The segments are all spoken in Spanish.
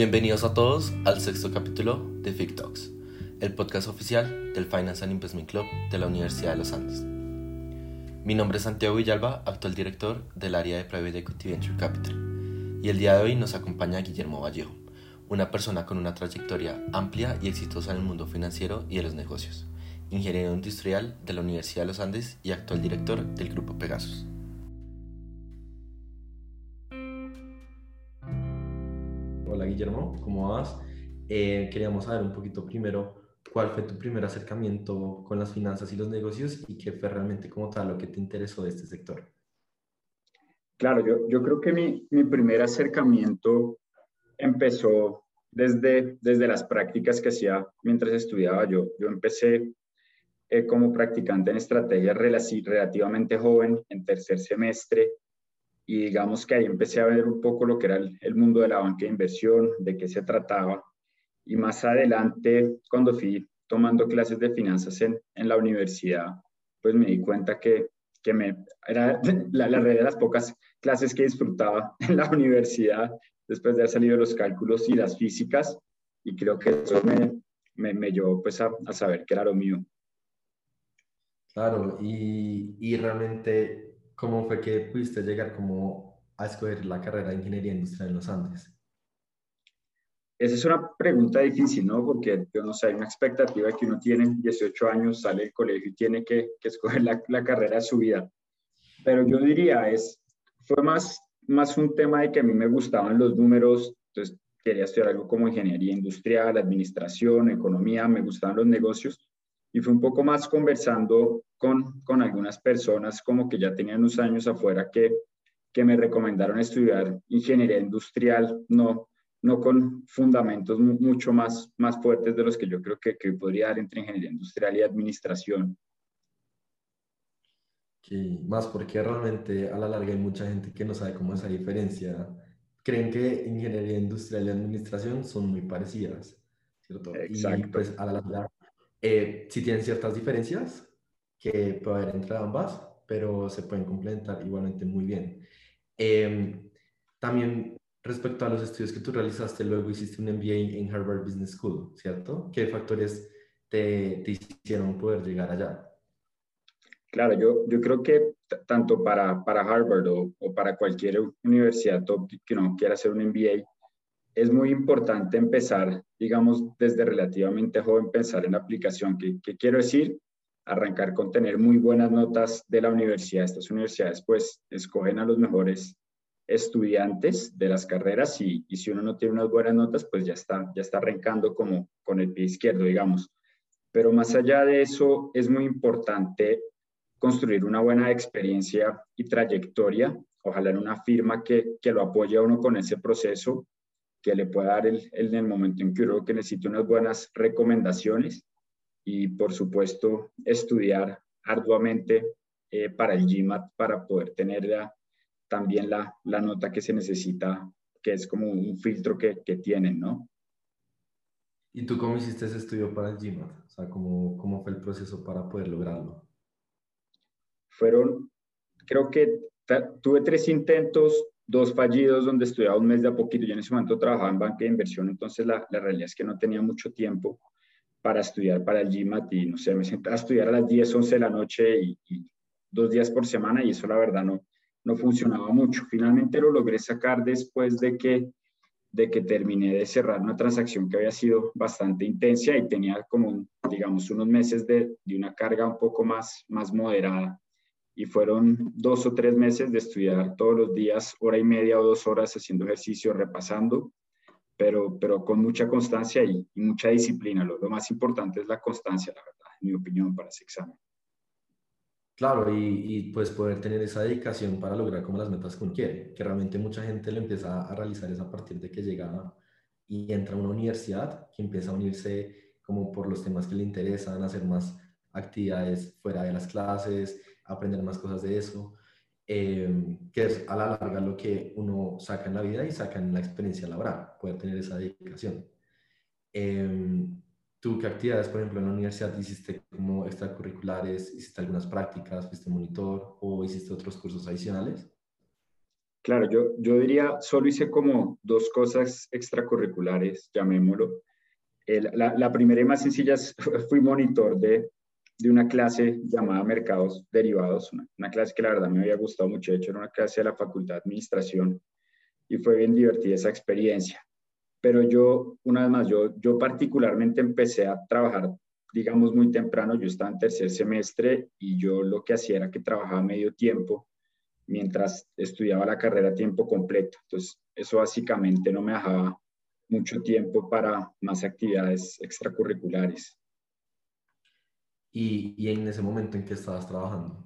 Bienvenidos a todos al sexto capítulo de Fic Talks, el podcast oficial del Finance and Investment Club de la Universidad de los Andes. Mi nombre es Santiago Villalba, actual director del área de Private Equity Venture Capital, y el día de hoy nos acompaña Guillermo Vallejo, una persona con una trayectoria amplia y exitosa en el mundo financiero y de los negocios, ingeniero industrial de la Universidad de los Andes y actual director del Grupo Pegasus. Guillermo, ¿cómo vas? Eh, queríamos saber un poquito primero cuál fue tu primer acercamiento con las finanzas y los negocios y qué fue realmente como tal lo que te interesó de este sector. Claro, yo, yo creo que mi, mi primer acercamiento empezó desde, desde las prácticas que hacía mientras estudiaba. Yo, yo empecé eh, como practicante en estrategia relativamente joven, en tercer semestre, y digamos que ahí empecé a ver un poco lo que era el, el, mundo de la banca de inversión, de qué se trataba. Y más adelante, cuando fui tomando clases de finanzas en, en la universidad, pues me di cuenta que, que me, era la, la red de las pocas clases que disfrutaba en la universidad después de haber salido los cálculos y las físicas, y creo que eso me, me, me llevó pues a, a, saber que era lo mío. Claro, y, y, realmente, ¿cómo fue que pudiste llegar como a escoger la carrera de Ingeniería Industrial en los Andes? Esa es una pregunta difícil, ¿no? Porque yo no sé, hay una expectativa que uno tiene 18 años, sale del colegio y tiene que, que escoger la, la, carrera de su vida. Pero yo diría, es, fue más más un tema de que a mí me gustaban los números, entonces quería estudiar algo como ingeniería industrial, administración, economía, me gustaban los negocios y fue un poco más conversando con, con algunas personas como que ya tenían unos años afuera que, que me recomendaron estudiar ingeniería industrial, no, no con fundamentos mucho más, más fuertes de los que yo creo que, que podría dar entre ingeniería industrial y administración. Sí, más porque realmente a la larga hay mucha gente que no sabe cómo es esa diferencia. Creen que ingeniería industrial y administración son muy parecidas, ¿cierto? Exacto. Y pues a la larga eh, sí tienen ciertas diferencias que puede haber entre ambas, pero se pueden complementar igualmente muy bien. Eh, también respecto a los estudios que tú realizaste, luego hiciste un MBA en Harvard Business School, ¿cierto? ¿Qué factores te, te hicieron poder llegar allá? Claro, yo, yo creo que tanto para, para Harvard o, o, para cualquier universidad top que no quiera hacer un MBA, es muy importante empezar, digamos, desde relativamente joven, pensar en la aplicación. ¿Qué, qué quiero decir? Arrancar con tener muy buenas notas de la universidad. Estas universidades, pues, escogen a los mejores estudiantes de las carreras y, y si uno no tiene unas buenas notas, pues ya está, ya está arrancando como con el pie izquierdo, digamos. Pero más allá de eso, es muy importante construir una buena experiencia y trayectoria, ojalá en una firma que, que lo apoye a uno con ese proceso, que le pueda dar el, el, en el momento en que uno que necesite unas buenas recomendaciones y, por supuesto, estudiar arduamente eh, para el GMAT para poder tener la, también la, la, nota que se necesita, que es como un filtro que, que tienen, ¿no? ¿Y tú cómo hiciste ese estudio para el GMAT? O sea, ¿cómo, cómo fue el proceso para poder lograrlo? fueron, creo que tuve tres intentos, dos fallidos donde estudiaba un mes de a poquito. Yo en ese momento trabajaba en banca de inversión, entonces la, la realidad es que no tenía mucho tiempo para estudiar para el GMAT y no sé, me sentaba a estudiar a las 10, 11 de la noche y, y, dos días por semana y eso la verdad no, no funcionaba mucho. Finalmente lo logré sacar después de que, de que terminé de cerrar una transacción que había sido bastante intensa y tenía como, digamos, unos meses de, de una carga un poco más, más moderada y fueron dos o tres meses de estudiar todos los días, hora y media o dos horas haciendo ejercicio, repasando, pero, pero con mucha constancia y, mucha disciplina. Lo, lo, más importante es la constancia, la verdad, en mi opinión, para ese examen. Claro, y, y pues poder tener esa dedicación para lograr como las metas que uno quiere, que realmente mucha gente lo empieza a realizar es a partir de que llega y entra a una universidad, que empieza a unirse como por los temas que le interesan, hacer más actividades fuera de las clases, aprender más cosas de eso, eh, que es a la larga lo que uno saca en la vida y saca en la experiencia laboral, poder tener esa dedicación. Eh, ¿Tú qué actividades, por ejemplo, en la universidad hiciste como extracurriculares? ¿Hiciste algunas prácticas? ¿Fuiste monitor o hiciste otros cursos adicionales? Claro, yo, yo diría, solo hice como dos cosas extracurriculares, llamémoslo. la, la, primera y más sencilla fui monitor de, de una clase llamada Mercados Derivados, una, clase que la verdad me había gustado mucho. De hecho, era una clase de la Facultad de Administración y fue bien divertida esa experiencia. Pero yo, una vez más, yo, yo particularmente empecé a trabajar, digamos, muy temprano. Yo estaba en tercer semestre y yo lo que hacía era que trabajaba medio tiempo mientras estudiaba la carrera a tiempo completo. Entonces, eso básicamente no me dejaba mucho tiempo para más actividades extracurriculares. ¿Y, y en ese momento en que estabas trabajando?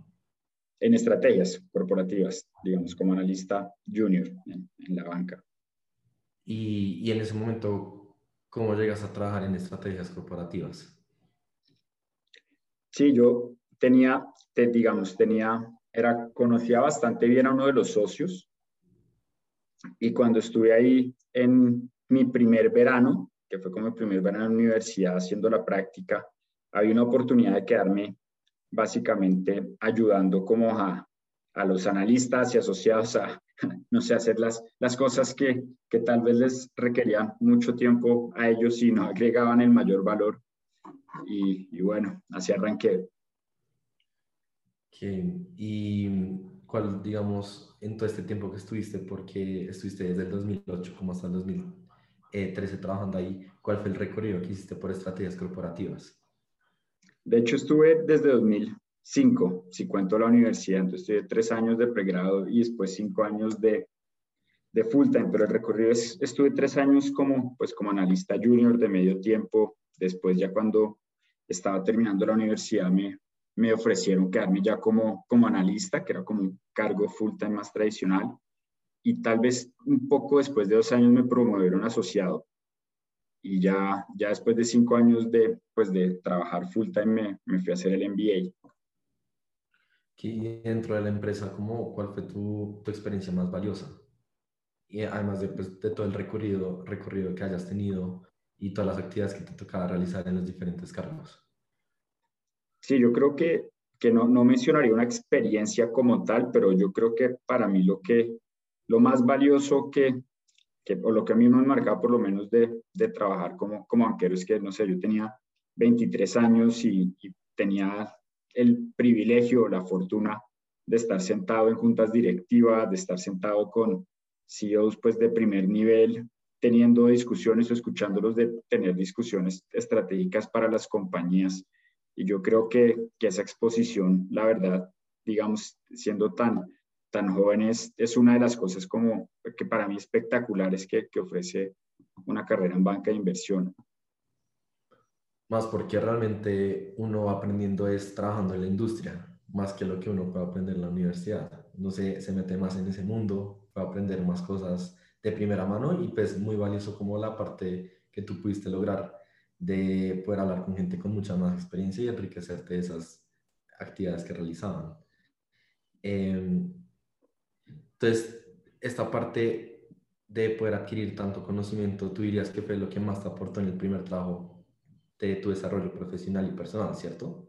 En estrategias corporativas, digamos, como analista junior en, en la banca. Y, y, en ese momento, ¿cómo llegas a trabajar en estrategias corporativas? Sí, yo tenía, te, digamos, tenía era, conocía bastante bien a uno de los socios y cuando estuve ahí en mi primer verano, que fue como mi primer verano en la universidad haciendo la práctica, había una oportunidad de quedarme básicamente ayudando como a, a los analistas y asociados a, no sé, hacer las, las cosas que, que tal vez les requerían mucho tiempo a ellos y no agregaban el mayor valor. Y, y bueno, así arranqué. ¿Y cuál, digamos, en todo este tiempo que estuviste, porque estuviste desde el 2008 como hasta el 2013 trabajando ahí, cuál fue el recorrido que hiciste por estrategias corporativas? De hecho, estuve desde 2005, si cuento la universidad, entonces estuve tres años de pregrado y después cinco años de, de full time, pero el recorrido es, estuve tres años como, pues, como analista junior de medio tiempo, después ya cuando estaba terminando la universidad me, me ofrecieron quedarme ya como, como analista, que era como un cargo full time más tradicional. Y tal vez un poco después de dos años me promovieron asociado. Y ya, ya después de cinco años de, pues de trabajar full time me, me fui a hacer el MBA. Y dentro de la empresa, ¿cómo, ¿cuál fue tu, tu experiencia más valiosa? Y además de, pues, de todo el recorrido, recorrido que hayas tenido y todas las actividades que te tocaba realizar en los diferentes cargos. Sí, yo creo que, que no, no mencionaría una experiencia como tal, pero yo creo que para mí lo, que, lo más valioso que, que, o lo que a mí me ha marcado por lo menos de, de trabajar como, como banquero es que, no sé, yo tenía 23 años y, y tenía el privilegio, la fortuna de estar sentado en juntas directivas, de estar sentado con CEOs pues, de primer nivel, teniendo discusiones o escuchándolos de tener discusiones estratégicas para las compañías. Y yo creo que, que esa exposición, la verdad, digamos, siendo tan, tan jóvenes, es una de las cosas como que para mí espectaculares que, que ofrece una carrera en banca de inversión. Más porque realmente uno va aprendiendo es trabajando en la industria, más que lo que uno puede aprender en la universidad. No se, se mete más en ese mundo, a aprender más cosas de primera mano y pues muy valioso como la parte que tú pudiste lograr de poder hablar con gente con mucha más experiencia y enriquecerte de esas actividades que realizaban. Em, entonces, esta parte de poder adquirir tanto conocimiento, tú dirías que fue lo que más te aportó en el primer trabajo de tu desarrollo profesional y personal, ¿cierto?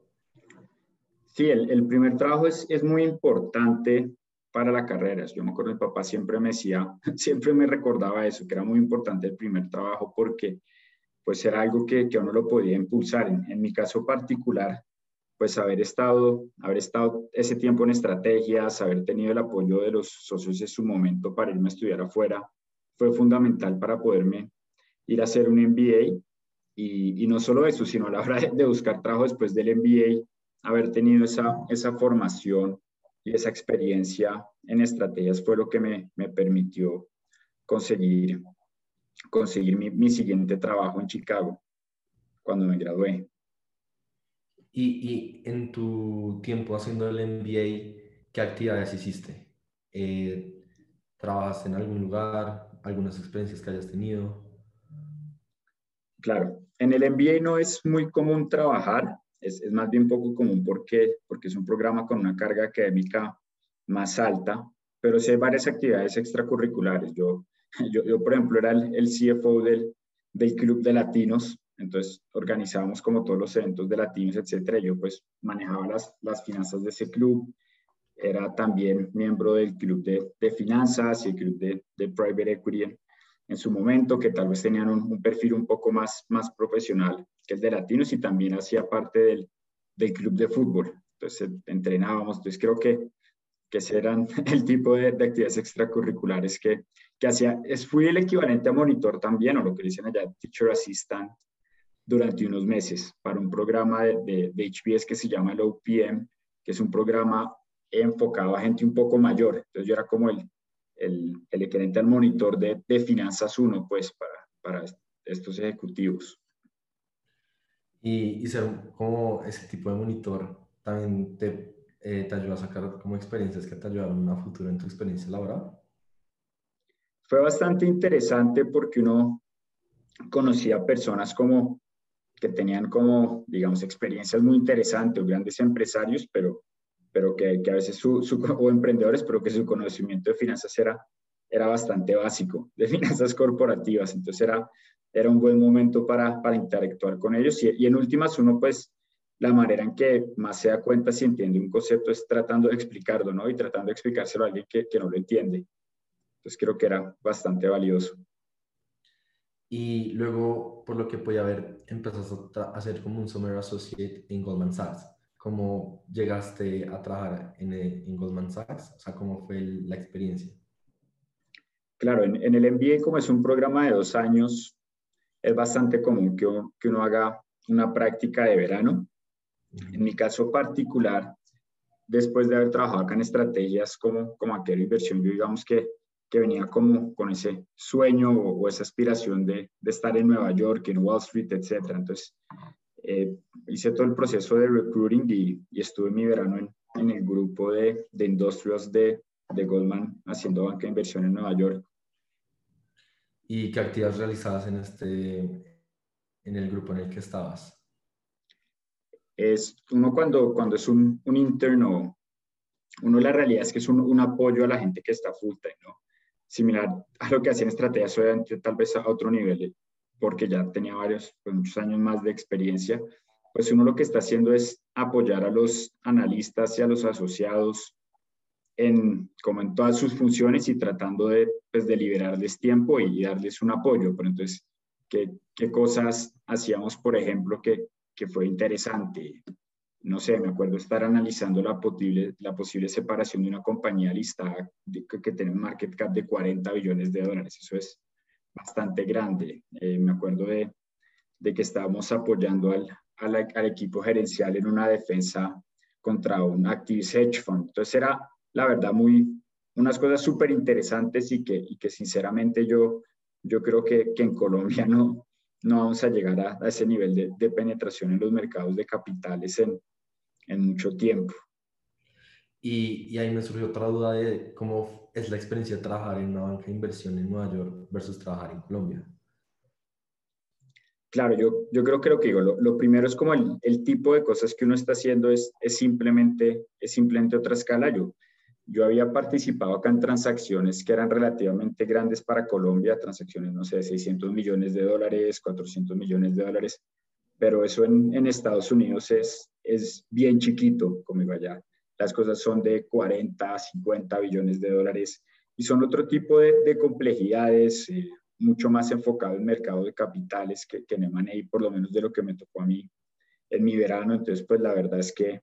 Sí, el, el primer trabajo es, es muy importante para la carrera. Yo me acuerdo, mi papá siempre me decía, siempre me recordaba eso, que era muy importante el primer trabajo porque pues era algo que, que uno lo podía impulsar. En, mi caso particular, pues haber estado, haber estado ese tiempo en estrategias, haber tenido el apoyo de los socios en su momento para irme a estudiar afuera, fue fundamental para poderme ir a hacer un MBA. Y, no solo eso, sino a la hora de, buscar trabajo después del MBA, haber tenido esa, esa formación y esa experiencia en estrategias fue lo que me, me permitió conseguir conseguir mi, siguiente trabajo en Chicago cuando me gradué. Y, y, en tu tiempo haciendo el MBA, ¿qué actividades hiciste? Eh, ¿Trabajaste en algún lugar? ¿Algunas experiencias que hayas tenido? Claro, en el MBA no es muy común trabajar, es, es más bien poco común porque, porque es un programa con una carga académica más alta, pero sí hay varias actividades extracurriculares. Yo Yo, yo por ejemplo, era el, el CFO del, del club de latinos, entonces organizábamos como todos los eventos de latinos, etcétera. Yo pues manejaba las, las finanzas de ese club. era también miembro del club de, de finanzas y el club de, de private equity en, en, su momento, que tal vez tenían un, un, perfil un poco más, más profesional que el de Latinos y también hacía parte del, del club de fútbol. Entonces entrenábamos, entonces creo que, que ese eran el tipo de, de actividades extracurriculares que, que hacía. Es, fui el equivalente a monitor también, o lo que dicen allá, teacher assistant, durante unos meses para un programa de, de, de HBS que se llama el OPM, que es un programa enfocado a gente un poco mayor. Entonces yo era como el, el, el equivalente al monitor de, de finanzas 1, pues para, para estos ejecutivos. Y, y, ser como ese tipo de monitor también te, eh, te ayuda a sacar como experiencias que te ayudaron a futuro en tu experiencia laboral. Fue bastante interesante porque uno conocía personas como que tenían como, digamos, experiencias muy interesantes grandes empresarios, pero, pero que, a veces su, su, o emprendedores, pero que su conocimiento de finanzas era, era bastante básico, de finanzas corporativas. Entonces era, era un buen momento para, para interactuar con ellos. Y, y en últimas, uno pues la manera en que más se da cuenta si entiende un concepto es tratando de explicarlo, ¿no? Y tratando de explicárselo a alguien que, que no lo entiende. Entonces creo que era bastante valioso. Y luego, por lo que podía ver, empezaste a hacer como un Summer Associate en Goldman Sachs. ¿Cómo llegaste a trabajar en, en Goldman Sachs? O sea, ¿cómo fue el, la experiencia? Claro, en, en, el MBA, como es un programa de dos años, es bastante común que, que uno haga una práctica de verano. En mi caso particular, después de haber trabajado acá en estrategias como, como aquella inversión, yo digamos que que venía como con ese sueño o, o esa aspiración de, de, estar en Nueva York, en Wall Street, etc. Entonces, eh, hice todo el proceso de recruiting y, y estuve mi verano en, en el grupo de, de industrials de, de, Goldman haciendo banca de inversión en Nueva York. ¿Y qué actividades realizabas en, este, en el grupo en el que estabas? Es uno cuando, cuando es un, un interno, uno la realidad es que es un, un apoyo a la gente que está full time, ¿no? Similar a lo que hacía en estrategia, obviamente tal vez a otro nivel, porque ya tenía varios, pues, muchos años más de experiencia, pues uno lo que está haciendo es apoyar a los analistas y a los asociados en, como en todas sus funciones y tratando de, pues, de liberarles tiempo y darles un apoyo. Pero entonces, ¿qué, qué cosas hacíamos, por ejemplo, que, que fue interesante? No sé, me acuerdo estar analizando la posible, la posible separación de una compañía listada que, tiene un market cap de 40 billones de dólares. Eso es bastante grande. Eh, me acuerdo de, de, que estábamos apoyando al, al, equipo gerencial en una defensa contra un activist hedge fund. Entonces era, la verdad, muy, unas cosas súper interesantes y que, y que sinceramente yo, yo creo que, que en Colombia no, no vamos a llegar a, ese nivel de, de, penetración en los mercados de capitales en mucho tiempo. Y, y, ahí me surgió otra duda de cómo es la experiencia de trabajar en una banca de inversión en Nueva York versus trabajar en Colombia. Claro, yo, yo creo que lo que digo, lo, lo primero es como el, el, tipo de cosas que uno está haciendo es, es, simplemente, es simplemente otra escala. Yo, yo había participado acá en transacciones que eran relativamente grandes para Colombia, transacciones, no sé, 600 millones de dólares, 400 millones de dólares, pero eso en, en Estados Unidos es, es bien chiquito, iba allá. Las cosas son de 40, 50 billones de dólares y son otro tipo de, de complejidades, eh, mucho más enfocado en mercado de capitales que, que en M&A, por lo menos de lo que me tocó a mí en mi verano. Entonces, pues la verdad es que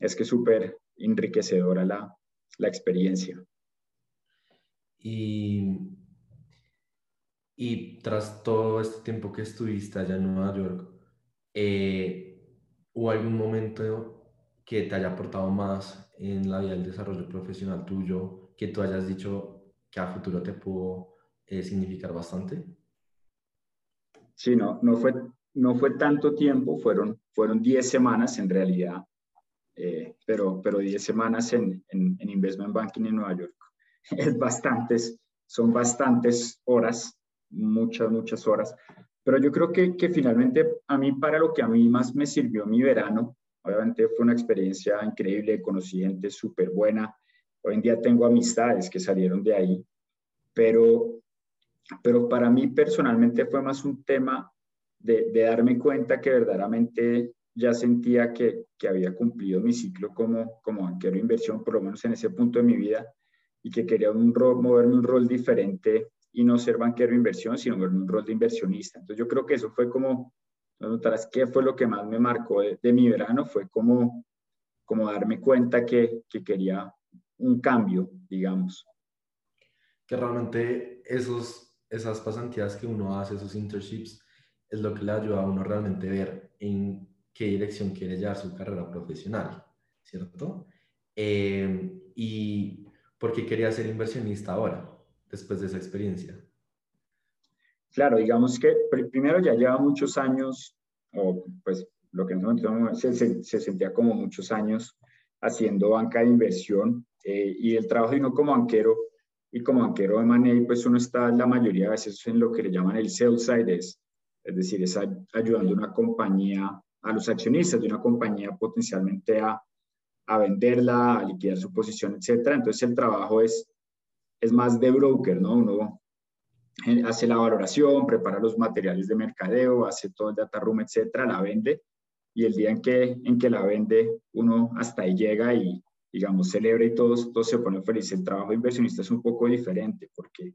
es que súper enriquecedora la, la experiencia. Y, y tras todo este tiempo que estuviste allá en Nueva York, eh, ¿O algún momento que te haya aportado más en la vida del desarrollo profesional tuyo, que tú hayas dicho que a futuro te pudo eh, significar bastante? Sí, no, no fue, no fue tanto tiempo, fueron, fueron 10 semanas en realidad, eh, pero, pero 10 semanas en, en, en, Investment Banking en Nueva York. Es bastantes, son bastantes horas, muchas, muchas horas, pero yo creo que, finalmente a mí, para lo que a mí más me sirvió mi verano, obviamente fue una experiencia increíble, conocí gente súper buena. Hoy en día tengo amistades que salieron de ahí, pero, pero para mí personalmente fue más un tema de, de darme cuenta que verdaderamente ya sentía que, que, había cumplido mi ciclo como, como banquero de inversión, por lo menos en ese punto de mi vida, y que quería un rol, moverme un rol diferente y no ser banquero de inversión, sino moverme un rol de inversionista. Entonces yo creo que eso fue como, notarás qué fue lo que más me marcó de, de mi verano, fue como, como darme cuenta que, que quería un cambio, digamos. Que realmente esos, esas pasantías que uno hace, esos internships, es lo que le ayuda a uno realmente ver en qué dirección quiere llevar su carrera profesional, ¿cierto? Eh, y por qué quería ser inversionista ahora, después de esa experiencia. Claro, digamos que primero ya lleva muchos años, o pues lo que no se, se, sentía como muchos años haciendo banca de inversión eh, y el trabajo de uno como banquero y como banquero de money, pues uno está la mayoría de veces en lo que le llaman el sell side, es, es decir, es ayudando a una compañía, a los accionistas de una compañía potencialmente a, a venderla, a liquidar su posición, etcétera. Entonces el trabajo es, es más de broker, ¿no? Uno hace la valoración, prepara los materiales de mercadeo, hace todo el data room, etcétera, la vende y el día en que, en que la vende, uno hasta ahí llega y, digamos, celebra y todos, todos se ponen felices. El trabajo de inversionista es un poco diferente porque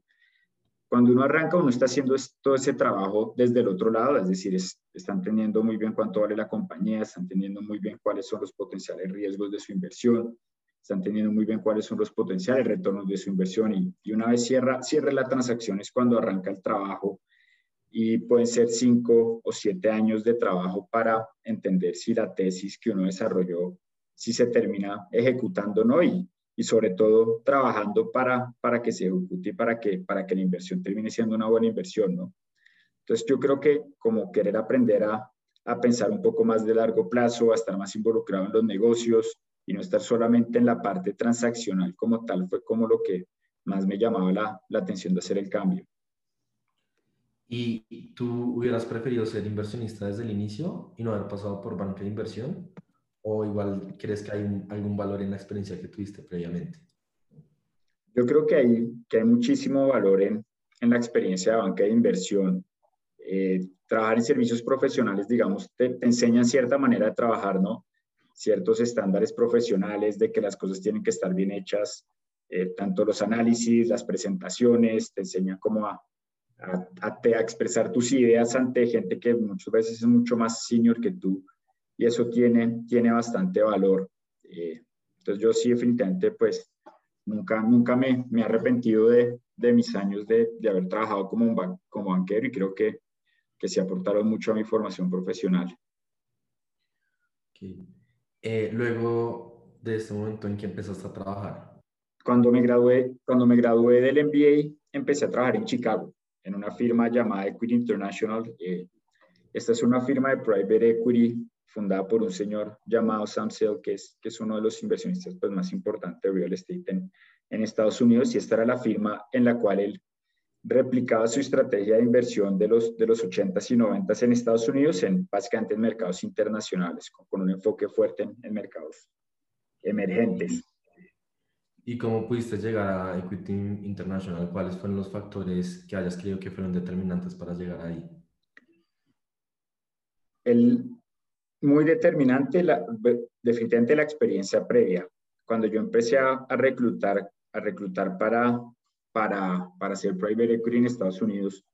cuando uno arranca, uno está haciendo todo ese trabajo desde el otro lado, es decir, están entendiendo muy bien cuánto vale la compañía, están entendiendo muy bien cuáles son los potenciales riesgos de su inversión, están entendiendo muy bien cuáles son los potenciales retornos de su inversión y, y una vez cierra, cierra la transacción es cuando arranca el trabajo y pueden ser cinco o siete años de trabajo para entender si la tesis que uno desarrolló, si se termina ejecutando o no, y, y sobre todo trabajando para, para que se ejecute y para que, para que la inversión termine siendo una buena inversión, ¿no? Entonces yo creo que como querer aprender a, a pensar un poco más de largo plazo, a estar más involucrado en los negocios y no estar solamente en la parte transaccional como tal, fue como lo que más me llamaba la, la atención de hacer el cambio. ¿Y tú hubieras preferido ser inversionista desde el inicio y no haber pasado por banca de inversión? ¿O igual crees que hay algún valor en la experiencia que tuviste previamente? Yo creo que hay, que hay muchísimo valor en, en la experiencia de banca de inversión. Eh, trabajar en servicios profesionales, digamos, te, te enseñan cierta manera de trabajar, ¿no? Ciertos estándares profesionales de que las cosas tienen que estar bien hechas, eh, tanto los análisis, las presentaciones, te enseñan cómo a, a, a, expresar tus ideas ante gente que muchas veces es mucho más senior que tú y eso tiene, tiene bastante valor. Eh, entonces yo sí definitivamente pues nunca, nunca me, me he arrepentido de, de mis años de, de, haber trabajado como, un como banquero y creo que, que se aportaron mucho a mi formación profesional. Okay. Eh, luego de este momento en que empezaste a trabajar. Cuando me gradué, cuando me gradué del MBA, empecé a trabajar en Chicago en una firma llamada Equity International. Eh, esta es una firma de private equity fundada por un señor llamado Sam Sell, que es, que es uno de los inversionistas pues, más importantes de real estate en, en Estados Unidos. Y esta era la firma en la cual él replicaba su estrategia de inversión de los, de los 80s y 90s en Estados Unidos en básicamente en mercados internacionales, con, con un enfoque fuerte en, en mercados emergentes. ¿Y cómo pudiste llegar a Equity International? ¿Cuáles fueron los factores que hayas creído que fueron determinantes para llegar ahí? El, muy determinante, la, definitivamente la experiencia previa. Cuando yo empecé a, a, reclutar, a reclutar para, para, para hacer private equity en Estados Unidos,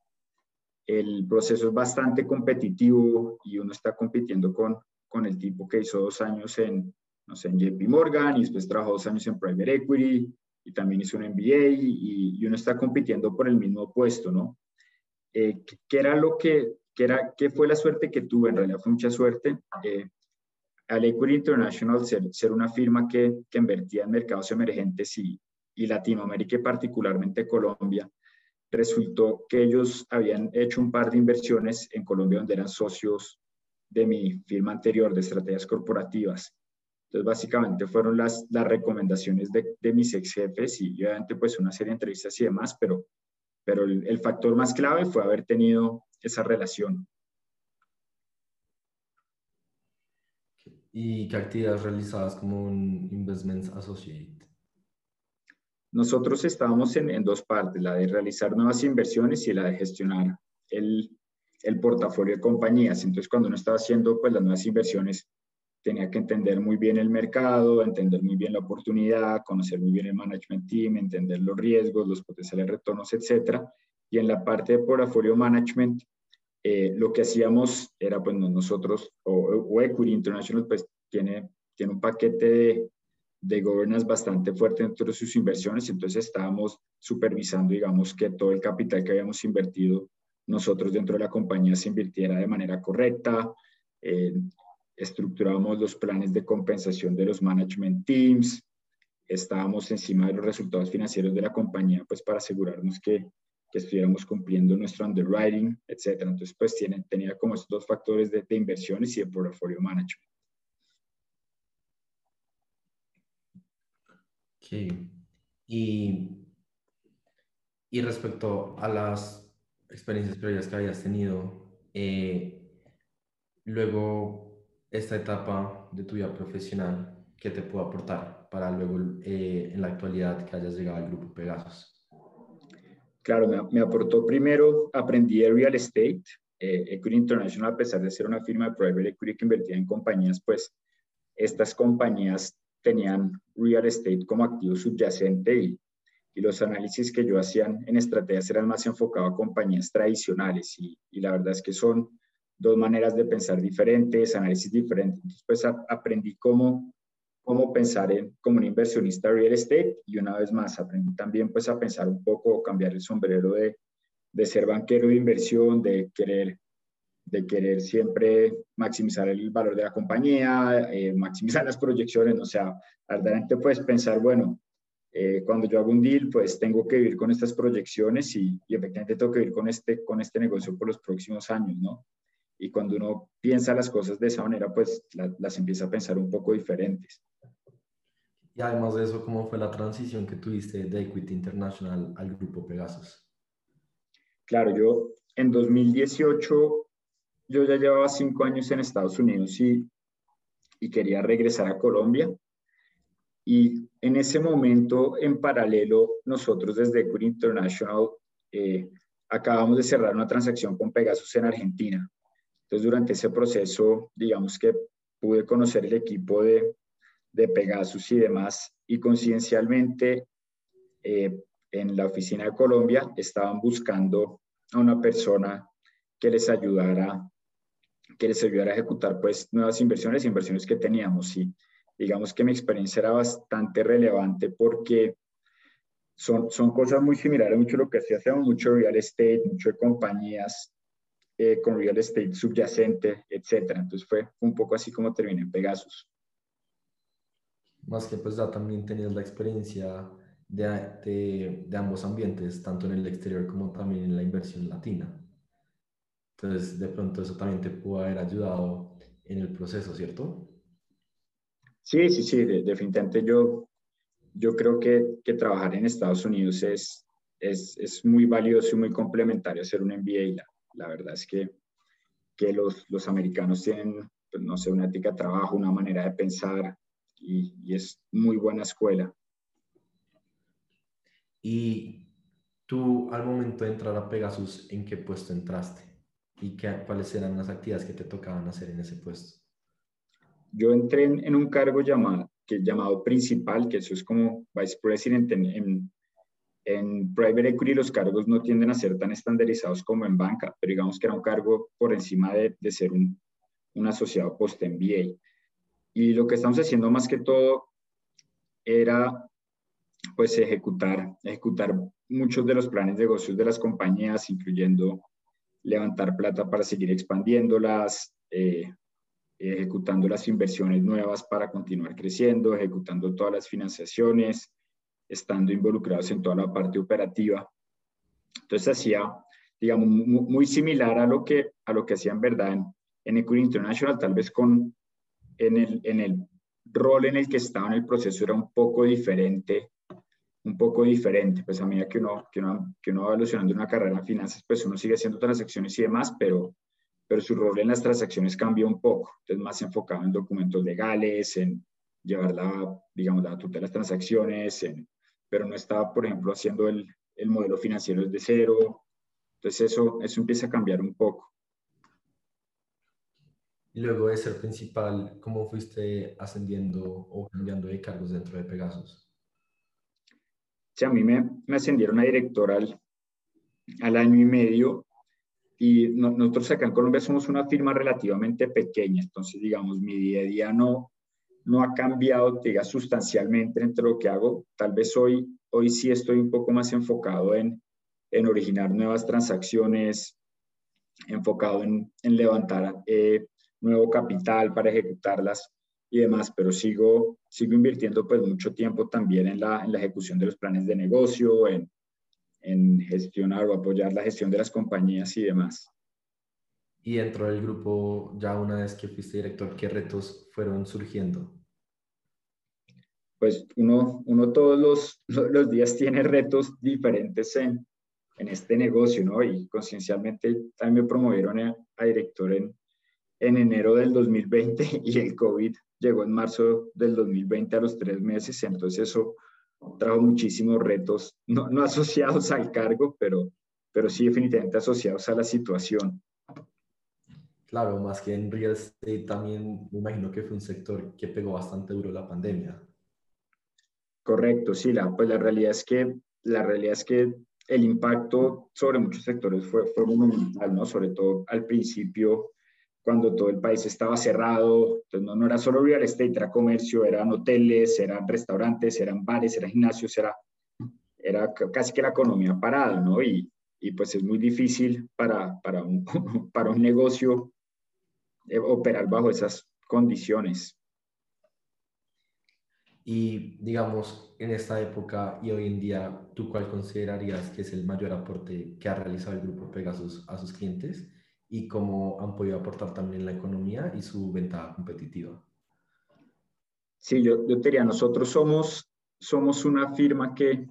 el proceso es bastante competitivo y uno está compitiendo con, con el tipo que hizo dos años en, no sé, en JP Morgan y después trabajó dos años en Private Equity y también hizo un MBA y, y uno está compitiendo por el mismo puesto, ¿no? Eh, ¿Qué era lo que, qué era, qué fue la suerte que tuve? En realidad fue mucha suerte. Eh, al Equity International ser, ser una firma que, que, invertía en mercados emergentes y, y Latinoamérica y particularmente Colombia, resultó que ellos habían hecho un par de inversiones en Colombia donde eran socios de mi firma anterior de estrategias corporativas. Entonces, básicamente fueron las, las recomendaciones de, mis ex jefes y obviamente pues una serie de entrevistas y demás, pero, pero el, factor más clave fue haber tenido esa relación. ¿Y qué actividades realizabas como un Investment Associate? Nosotros estábamos en, en, dos partes, la de realizar nuevas inversiones y la de gestionar el, el portafolio de compañías. Entonces, cuando uno estaba haciendo pues, las nuevas inversiones, tenía que entender muy bien el mercado, entender muy bien la oportunidad, conocer muy bien el management team, entender los riesgos, los potenciales retornos, etcétera. Y en la parte de portafolio management, eh, lo que hacíamos era, pues nosotros, o, Equity International, pues tiene, tiene un paquete de, de governance bastante fuerte dentro de sus inversiones, entonces estábamos supervisando, digamos, que todo el capital que habíamos invertido nosotros dentro de la compañía se invirtiera de manera correcta, eh, estructurábamos los planes de compensación de los management teams, estábamos encima de los resultados financieros de la compañía, pues para asegurarnos que, que estuviéramos cumpliendo nuestro underwriting, etcétera. Entonces, pues tiene, tenía como estos dos factores de, de inversiones y de portfolio management. Okay. Y, y respecto a las experiencias previas que habías tenido, eh, luego esta etapa de tu vida profesional, ¿qué te puede aportar para luego eh, en la actualidad que hayas llegado al grupo Pegasus? Claro, me, aportó primero, aprendí de real estate. Eh, Equity International, a pesar de ser una firma de private equity que invertía en compañías, pues estas compañías tenían real estate como activo subyacente y, y los análisis que yo hacía en estrategias eran más enfocados a compañías tradicionales y, y, la verdad es que son dos maneras de pensar diferentes, análisis diferentes. Entonces, pues aprendí cómo, cómo pensar en, como un inversionista real estate y una vez más aprendí también pues a pensar un poco, cambiar el sombrero de, de ser banquero de inversión, de querer de querer siempre maximizar el valor de la compañía, eh, maximizar las proyecciones, o sea, verdaderamente puedes pensar, bueno, eh, cuando yo hago un deal, pues tengo que vivir con estas proyecciones y, y, efectivamente tengo que vivir con este, con este negocio por los próximos años, ¿no? Y cuando uno piensa las cosas de esa manera, pues las empieza a pensar un poco diferentes. Y además de eso, ¿cómo fue la transición que tuviste de Equity International al grupo Pegasus? Claro, yo en 2018 yo ya llevaba cinco años en Estados Unidos y, quería regresar a Colombia. Y en ese momento, en paralelo, nosotros desde Equity International eh, acabamos de cerrar una transacción con Pegasus en Argentina. Entonces, durante ese proceso, digamos que pude conocer el equipo de, de Pegasus y demás, y coincidencialmente eh, en la oficina de Colombia estaban buscando a una persona que les ayudara que les ayudara a ejecutar pues nuevas inversiones, inversiones que teníamos. Y digamos que mi experiencia era bastante relevante porque son, son cosas muy similares, mucho lo que hacíamos, mucho real estate, mucho de compañías eh, con real estate subyacente, etcétera. Entonces fue un poco así como terminé en Pegasus. Más que pues ya también tenías la experiencia de, de, de ambos ambientes, tanto en el exterior como también en la inversión latina. Entonces, de pronto eso también te pudo haber ayudado en el proceso, ¿cierto? Sí, sí, sí, definitivamente yo, yo creo que, que, trabajar en Estados Unidos es, es, es, muy valioso y muy complementario hacer un MBA. La, la verdad es que, que los, los americanos tienen, pues, no sé, una ética de trabajo, una manera de pensar y, y es muy buena escuela. Y tú al momento de entrar a Pegasus, ¿en qué puesto entraste? Y qué, cuáles eran las actividades que te tocaban hacer en ese puesto? Yo entré en, un cargo llamado, que llamado principal, que eso es como vice president en, private equity los cargos no tienden a ser tan estandarizados como en banca, pero digamos que era un cargo por encima de, de ser un, un asociado post-MBA. Y lo que estamos haciendo más que todo era pues ejecutar, ejecutar muchos de los planes de negocios de las compañías, incluyendo levantar plata para seguir expandiéndolas, eh, ejecutando las inversiones nuevas para continuar creciendo, ejecutando todas las financiaciones, estando involucrados en toda la parte operativa. Entonces hacía, digamos, muy, similar a lo que, a lo que hacía en verdad en, en Equity International, tal vez con, en el, en el rol en el que estaba en el proceso era un poco diferente un poco diferente, pues a medida que uno, que uno, que uno va evolucionando una carrera en finanzas, pues uno sigue haciendo transacciones y demás, pero, pero su rol en las transacciones cambia un poco, entonces más enfocado en documentos legales, en llevar la, digamos, la tutela de las transacciones, en, pero no estaba, por ejemplo, haciendo el, el modelo financiero desde cero, entonces eso, eso empieza a cambiar un poco. Y luego de ser principal, ¿cómo fuiste ascendiendo o cambiando de cargos dentro de Pegasus? Sí, a mí me, me ascendieron a director al, año y medio y nosotros acá en Colombia somos una firma relativamente pequeña, entonces digamos, mi día a día no, no ha cambiado, diga, sustancialmente entre lo que hago. Tal vez hoy, hoy sí estoy un poco más enfocado en, en originar nuevas transacciones, enfocado en, en levantar eh, nuevo capital para ejecutarlas y demás, pero sigo, sigo invirtiendo pues mucho tiempo también en la, en la ejecución de los planes de negocio, en, en gestionar o apoyar la gestión de las compañías y demás. Y dentro del grupo, ya una vez que fuiste director, ¿qué retos fueron surgiendo? Pues uno, uno todos los, los días tiene retos diferentes en, en este negocio, ¿no? Y conciencialmente también me promovieron a, a director en, en enero del 2020 y el COVID llegó en marzo del 2020 a los tres meses, entonces eso trajo muchísimos retos, no, no asociados al cargo, pero, pero sí definitivamente asociados a la situación. Claro, más que en real estate también me imagino que fue un sector que pegó bastante duro la pandemia. Correcto, sí, la, pues la realidad es que la realidad es que el impacto sobre muchos sectores fue, fue monumental, ¿no? Sobre todo al principio cuando todo el país estaba cerrado, entonces no, no era solo real estate, era comercio, eran hoteles, eran restaurantes, eran bares, eran gimnasios, era, era casi que la economía parada, ¿no? Y, y pues es muy difícil para, para, un, para un negocio eh, operar bajo esas condiciones. Y digamos, en esta época y hoy en día, ¿tú cuál considerarías que es el mayor aporte que ha realizado el grupo Pegasus a sus clientes? Y cómo han podido aportar también la economía y su ventaja competitiva. Sí, yo, yo diría, nosotros somos, somos una firma que,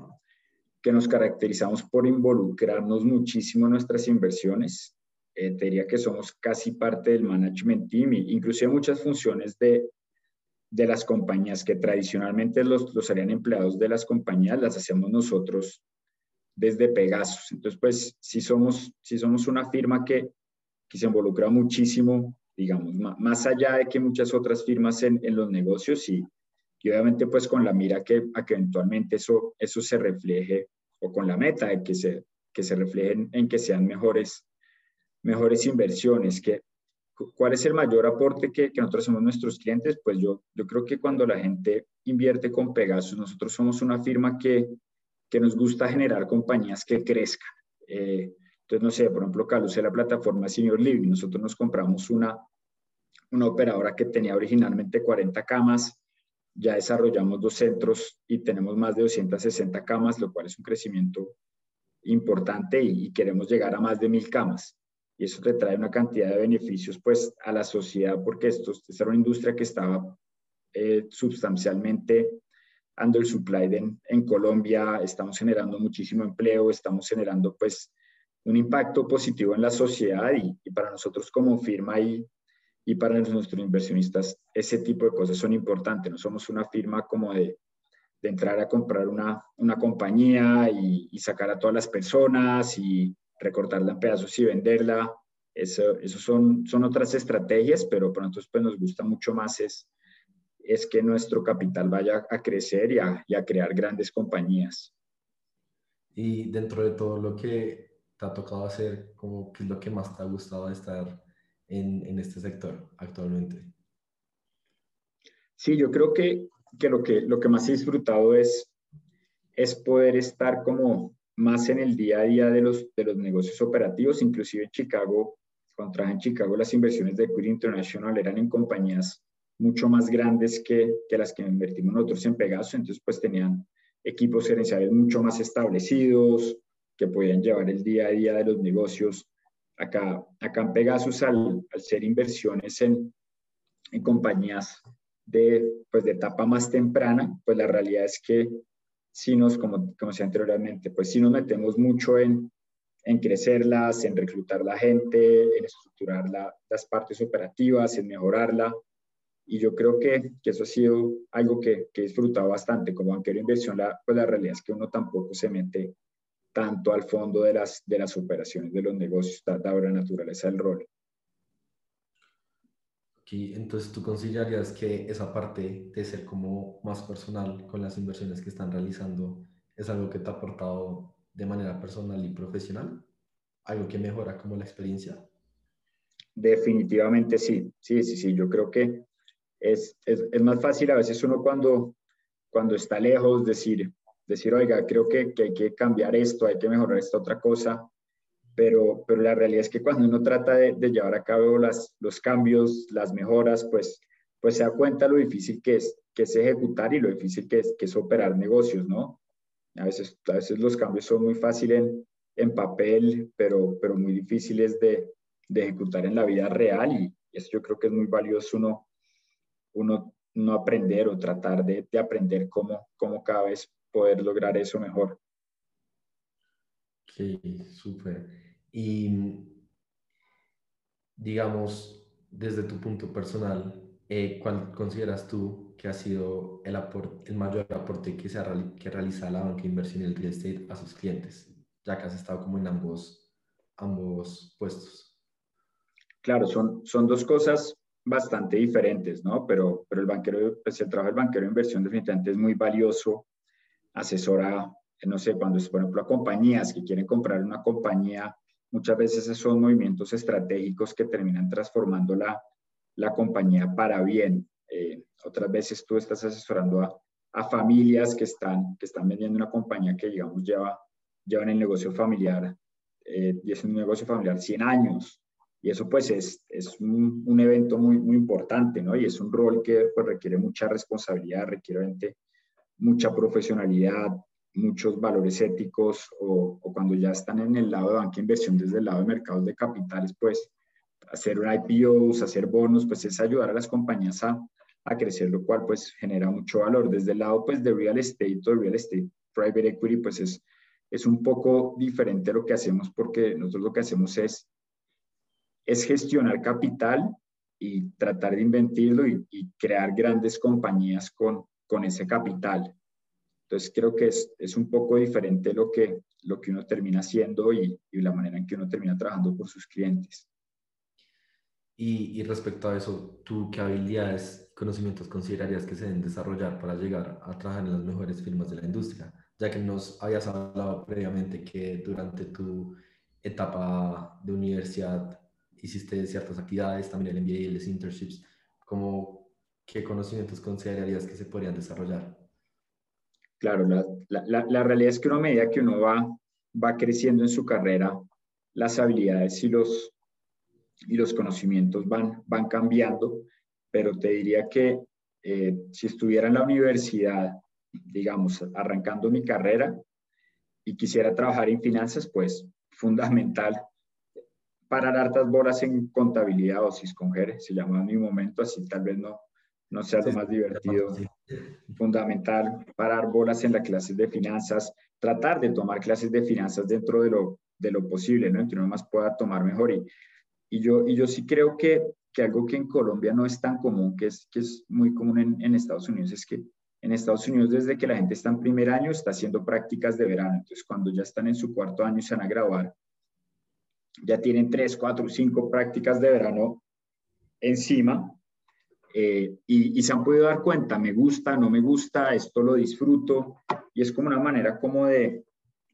que nos caracterizamos por involucrarnos muchísimo en nuestras inversiones. Eh, te diría que somos casi parte del management team, e inclusive muchas funciones de, de las compañías que tradicionalmente los, los harían empleados de las compañías, las hacemos nosotros desde Pegasus. Entonces, pues, si somos, si somos una firma que, que se involucra muchísimo, digamos, más allá de que muchas otras firmas en, en los negocios y, y, obviamente pues con la mira que, a que eventualmente eso, eso se refleje o con la meta de que se, que se reflejen en que sean mejores, mejores inversiones, que ¿Cuál es el mayor aporte que, que, nosotros hacemos nuestros clientes? Pues yo, yo creo que cuando la gente invierte con Pegasus, nosotros somos una firma que, que nos gusta generar compañías que crezcan. Eh, entonces, no sé, por ejemplo, Calus es la plataforma Senior Living. Nosotros nos compramos una, una operadora que tenía originalmente 40 camas. Ya desarrollamos dos centros y tenemos más de 260 camas, lo cual es un crecimiento importante y, queremos llegar a más de mil camas. Y eso te trae una cantidad de beneficios pues a la sociedad porque esto, esta era una industria que estaba eh, sustancialmente ando el supply en, en Colombia, estamos generando muchísimo empleo, estamos generando pues un impacto positivo en la sociedad y, para nosotros como firma y, y para nuestros inversionistas ese tipo de cosas son importantes. No somos una firma como de, de entrar a comprar una, una compañía y, sacar a todas las personas y recortarla en pedazos y venderla. Eso, eso son, son otras estrategias, pero para nosotros pues, nos gusta mucho más es, es que nuestro capital vaya a crecer y a crear grandes compañías. Y dentro de todo lo que te ha tocado hacer? Como, ¿Qué es lo que más te ha gustado de estar en, en este sector actualmente? Sí, yo creo que, que, lo, que lo que más he disfrutado es, es poder estar como más en el día a día de los, de los negocios operativos, inclusive en Chicago, cuando trabajé en Chicago, las inversiones de Equity International eran en compañías mucho más grandes que, que las que invertimos nosotros en Pegasus, entonces pues tenían equipos gerenciales mucho más establecidos, que podían llevar el día a día de los negocios. Acá, acá en Pegasus, al, al ser inversiones en, en compañías de, pues, de etapa más temprana, pues la realidad es que si nos, como, como decía anteriormente, pues si nos metemos mucho en, en crecerlas, en reclutar la gente, en estructurar la, las partes operativas, en mejorarla. Y yo creo que, que eso ha sido algo que, que, he disfrutado bastante. Como banquero de inversión, la, pues la realidad es que uno tampoco se mete tanto al fondo de las, de las operaciones de los negocios, dada la naturaleza del rol. entonces tú considerarías que esa parte de ser como más personal con las inversiones que están realizando es algo que te ha aportado de manera personal y profesional, algo que mejora como la experiencia. Definitivamente sí, sí, sí, sí, yo creo que es, es, es más fácil a veces uno cuando, cuando está lejos decir, decir, oiga, creo que, que hay que cambiar esto, hay que mejorar esta otra cosa, pero, pero la realidad es que cuando uno trata de, llevar a cabo las, los cambios, las mejoras, pues, pues se da cuenta lo difícil que es, que es ejecutar y lo difícil que es, que es operar negocios, ¿no? A veces, a veces los cambios son muy fáciles en, en papel, pero, pero muy difíciles de, de, ejecutar en la vida real y eso yo creo que es muy valioso uno, uno no aprender o tratar de, de aprender cómo, cómo cada vez poder lograr eso mejor. Sí, súper. Y digamos, desde tu punto personal, eh, ¿cuál consideras tú que ha sido el, aporte, el mayor aporte que, se ha, que realiza la banca de inversión y el real estate a sus clientes, ya que has estado como en ambos, ambos puestos? Claro, son, son dos cosas bastante diferentes, ¿no? Pero, pero el banquero, pues el trabajo del banquero de inversión definitivamente es muy valioso, asesora, no sé, cuando es, por ejemplo, a compañías que quieren comprar una compañía Muchas veces son movimientos estratégicos que terminan transformando la, compañía para bien. Eh, otras veces tú estás asesorando a, a, familias que están, que están vendiendo una compañía que, digamos, lleva, llevan el negocio familiar eh, y es un negocio familiar 100 años. Y eso pues es, es un, un, evento muy, muy importante, ¿no? Y es un rol que pues, requiere mucha responsabilidad, requiere mucha profesionalidad, muchos valores éticos o, cuando ya están en el lado de banca inversión desde el lado de mercados de capitales, pues hacer IPOs, hacer bonos, pues es ayudar a las compañías a, a, crecer, lo cual pues genera mucho valor. Desde el lado pues de real estate o real estate private equity, pues es, es un poco diferente lo que hacemos porque nosotros lo que hacemos es, es gestionar capital y tratar de invertirlo y, y crear grandes compañías con, con ese capital. Entonces creo que es, es un poco diferente lo que, lo que uno termina haciendo y, y la manera en que uno termina trabajando por sus clientes. Y, y, respecto a eso, ¿tú qué habilidades, conocimientos considerarías que se deben desarrollar para llegar a trabajar en las mejores firmas de la industria? Ya que nos habías hablado previamente que durante tu etapa de universidad hiciste ciertas actividades, también el MBA y los internships, ¿cómo, ¿qué conocimientos considerarías que se podrían desarrollar? Claro, la, la, la, realidad es que a medida que uno va, va creciendo en su carrera, las habilidades y los, y los conocimientos van, van cambiando, pero te diría que eh, si estuviera en la universidad, digamos, arrancando mi carrera y quisiera trabajar en finanzas, pues fundamental parar hartas bolas en contabilidad o ciscongere, se llama en mi momento, así tal vez no, no sea lo más divertido. Fundamental parar bolas en las clases de finanzas, tratar de tomar clases de finanzas dentro de lo, de lo posible, ¿no? Entre uno más pueda tomar mejor. Y, y, yo, y yo sí creo que, que algo que en Colombia no es tan común, que es, que es muy común en, en Estados Unidos, es que en Estados Unidos, desde que la gente está en primer año, está haciendo prácticas de verano. Entonces, cuando ya están en su cuarto año y se van a graduar, ya tienen tres, cuatro, cinco prácticas de verano encima eh, y, se han podido dar cuenta, me gusta, no me gusta, esto lo disfruto, y es como una manera como de,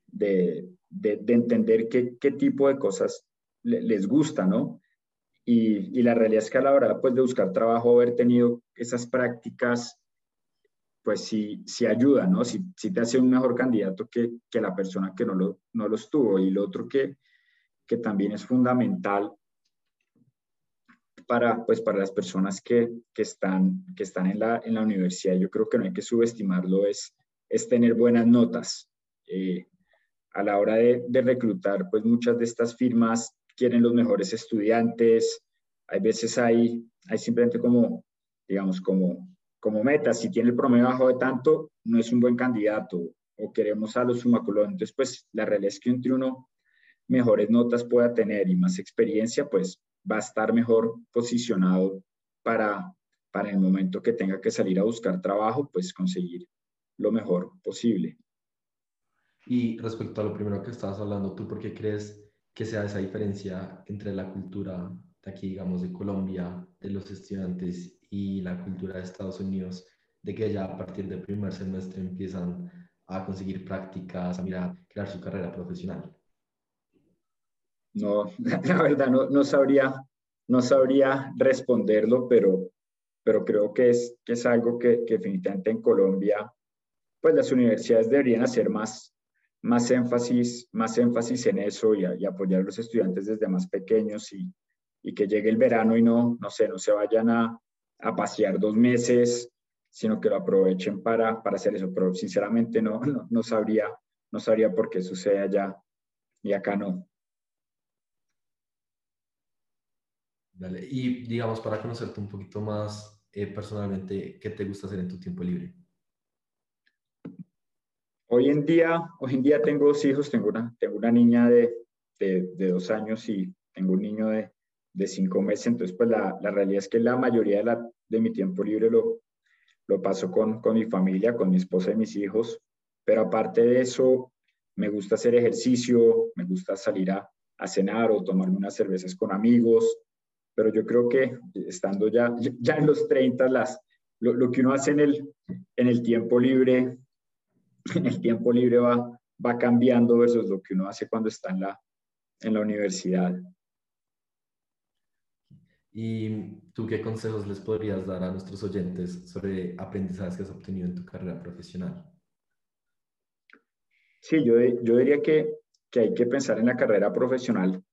de, de, entender qué, qué, tipo de cosas les gusta, ¿no? Y, y, la realidad es que a la hora pues, de buscar trabajo, haber tenido esas prácticas, pues sí, sí ayuda, ¿no? Sí, sí te hace un mejor candidato que, que la persona que no, lo, no los tuvo. Y lo otro que, que también es fundamental para, pues, para las personas que, que están, que están en, la, en la universidad. Yo creo que no hay que subestimarlo, es, es tener buenas notas. Eh, a la hora de, de, reclutar, pues muchas de estas firmas quieren los mejores estudiantes. Hay veces hay, hay simplemente como, digamos, como, como meta. Si tiene el promedio bajo de tanto, no es un buen candidato o queremos a los sumaculones. Entonces, pues la realidad es que entre uno mejores notas pueda tener y más experiencia, pues va a estar mejor posicionado para, para el momento que tenga que salir a buscar trabajo, pues conseguir lo mejor posible. Y respecto a lo primero que estabas hablando, ¿tú por qué crees que sea esa diferencia entre la cultura de aquí, digamos, de Colombia, de los estudiantes y la cultura de Estados Unidos, de que ya a partir del primer semestre empiezan a conseguir prácticas, a mirar, crear su carrera profesional? No, la verdad no, no sabría, no sabría responderlo, pero, pero creo que es, que es algo que, que definitivamente en Colombia, pues las universidades deberían hacer más, más énfasis, más énfasis en eso y, apoyar a los estudiantes desde más pequeños y, y, que llegue el verano y no, no sé, no se vayan a, a pasear dos meses, sino que lo aprovechen para, para hacer eso. Pero sinceramente no, no, no, sabría, no sabría por qué sucede allá y acá no. Dale. Y digamos, para conocerte un poquito más eh, personalmente, ¿qué te gusta hacer en tu tiempo libre? Hoy en día, hoy en día tengo dos hijos, tengo una, tengo una niña de, de, de dos años y tengo un niño de, de cinco meses, entonces pues la, la, realidad es que la mayoría de, la, de mi tiempo libre lo, lo paso con, con mi familia, con mi esposa y mis hijos, pero aparte de eso, me gusta hacer ejercicio, me gusta salir a, a cenar o tomarme unas cervezas con amigos, pero yo creo que estando ya, ya en los 30, las, lo, lo, que uno hace en el, en el tiempo libre, en el tiempo libre va, va cambiando versus lo que uno hace cuando está en la, en la universidad. ¿Y tú qué consejos les podrías dar a nuestros oyentes sobre aprendizajes que has obtenido en tu carrera profesional? Sí, yo, yo diría que, que hay que pensar en la carrera profesional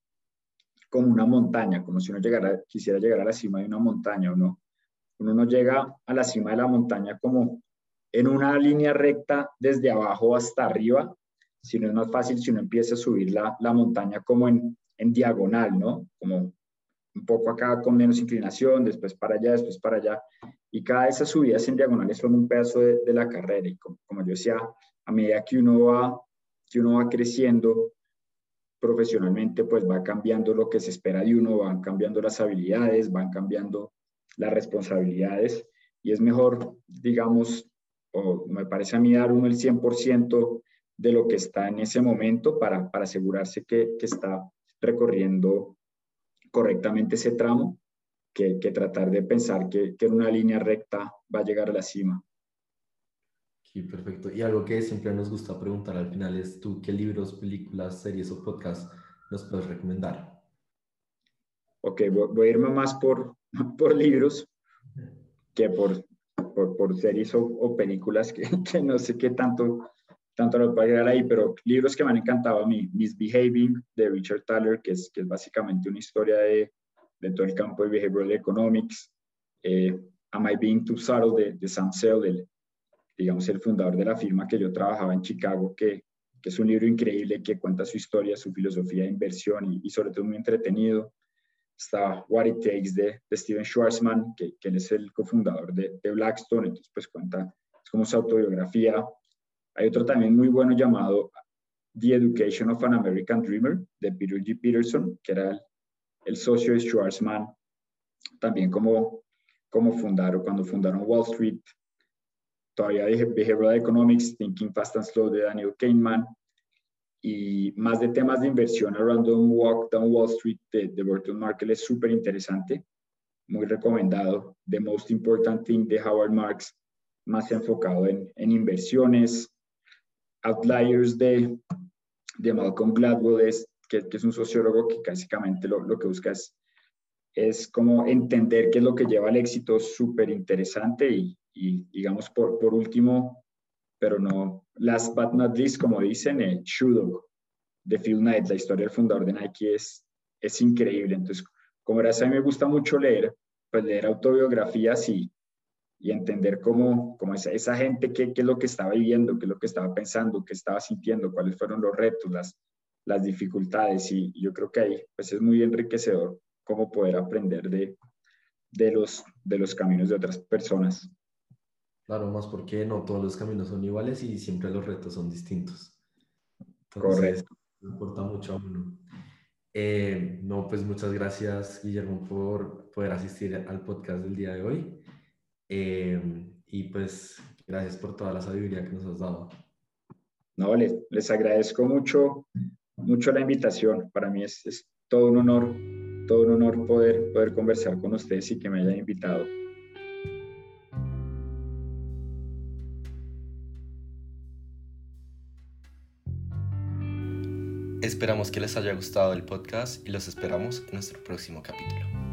como una montaña, como si uno llegara, quisiera llegar a la cima de una montaña o no. Uno no llega a la cima de la montaña como en una línea recta desde abajo hasta arriba, sino es más fácil si uno empieza a subir la, montaña como en, en diagonal, ¿no? Como un poco acá con menos inclinación, después para allá, después para allá. Y cada de esas subidas en diagonales son un pedazo de, de la carrera. Y como, como, yo decía, a medida que uno va, que uno va creciendo profesionalmente, pues va cambiando lo que se espera de uno, van cambiando las habilidades, van cambiando las responsabilidades. Y es mejor, digamos, o me parece a mí dar uno el 100% de lo que está en ese momento para, para asegurarse que, que está recorriendo correctamente ese tramo que, que tratar de pensar que, que, en una línea recta va a llegar a la cima. Sí, perfecto. Y algo que siempre nos gusta preguntar al final es tú, ¿qué libros, películas, series o podcasts nos puedes recomendar? Ok, voy, a irme más por, por libros que por, por, series o, películas que, que, no sé qué tanto tanto lo puedo agregar ahí, pero libros que me han encantado a mí, Misbehaving de Richard Thaler, que es, que es básicamente una historia de, de todo el campo de Behavioral Economics, eh, Am I Being Too Subtle de, de Sam el, digamos el fundador de la firma que yo trabajaba en Chicago, que, que es un libro increíble que cuenta su historia, su filosofía de inversión y, sobre todo muy entretenido. Está What It Takes de, de Steven Schwarzman, que, él es el cofundador de, de Blackstone, entonces pues cuenta, es como su autobiografía, hay otro también muy bueno llamado The Education of an American Dreamer de Peter G. Peterson, que era el, el socio de Schwarzman, también como, como fundaron, cuando fundaron Wall Street. Todavía dije Behavioral Economics, Thinking Fast and Slow de Daniel Kahneman. Y más de temas de inversión, A Random Walk Down Wall Street de, de Burton Markle es súper interesante, muy recomendado. The Most Important Thing de Howard Marks, más enfocado en, en inversiones. Outliers de, de Malcolm Gladwell, es, que, que, es un sociólogo que básicamente lo, lo, que busca es, es como entender qué es lo que lleva al éxito, súper interesante y, y, digamos, por, por último, pero no, last but not least, como dicen, eh, Shoe de Phil Knight, la historia del fundador de Nike es, es increíble. Entonces, como era a mí me gusta mucho leer, pues leer autobiografías y, y entender cómo, cómo esa, esa gente, qué, qué, es lo que estaba viviendo, qué es lo que estaba pensando, qué estaba sintiendo, cuáles fueron los retos, las, las dificultades. Y yo creo que ahí pues es muy enriquecedor cómo poder aprender de, de, los, de los caminos de otras personas. Claro, más porque no todos los caminos son iguales y siempre los retos son distintos. Entonces, Correcto. Me importa mucho a uno. Eh, no, pues muchas gracias, Guillermo, por poder asistir al podcast del día de hoy. Eh, y pues gracias por toda la sabiduría que nos has dado. No, les, les agradezco mucho, mucho la invitación. Para mí es, es todo un honor todo un honor poder, poder conversar con ustedes y que me hayan invitado. Esperamos que les haya gustado el podcast y los esperamos en nuestro próximo capítulo.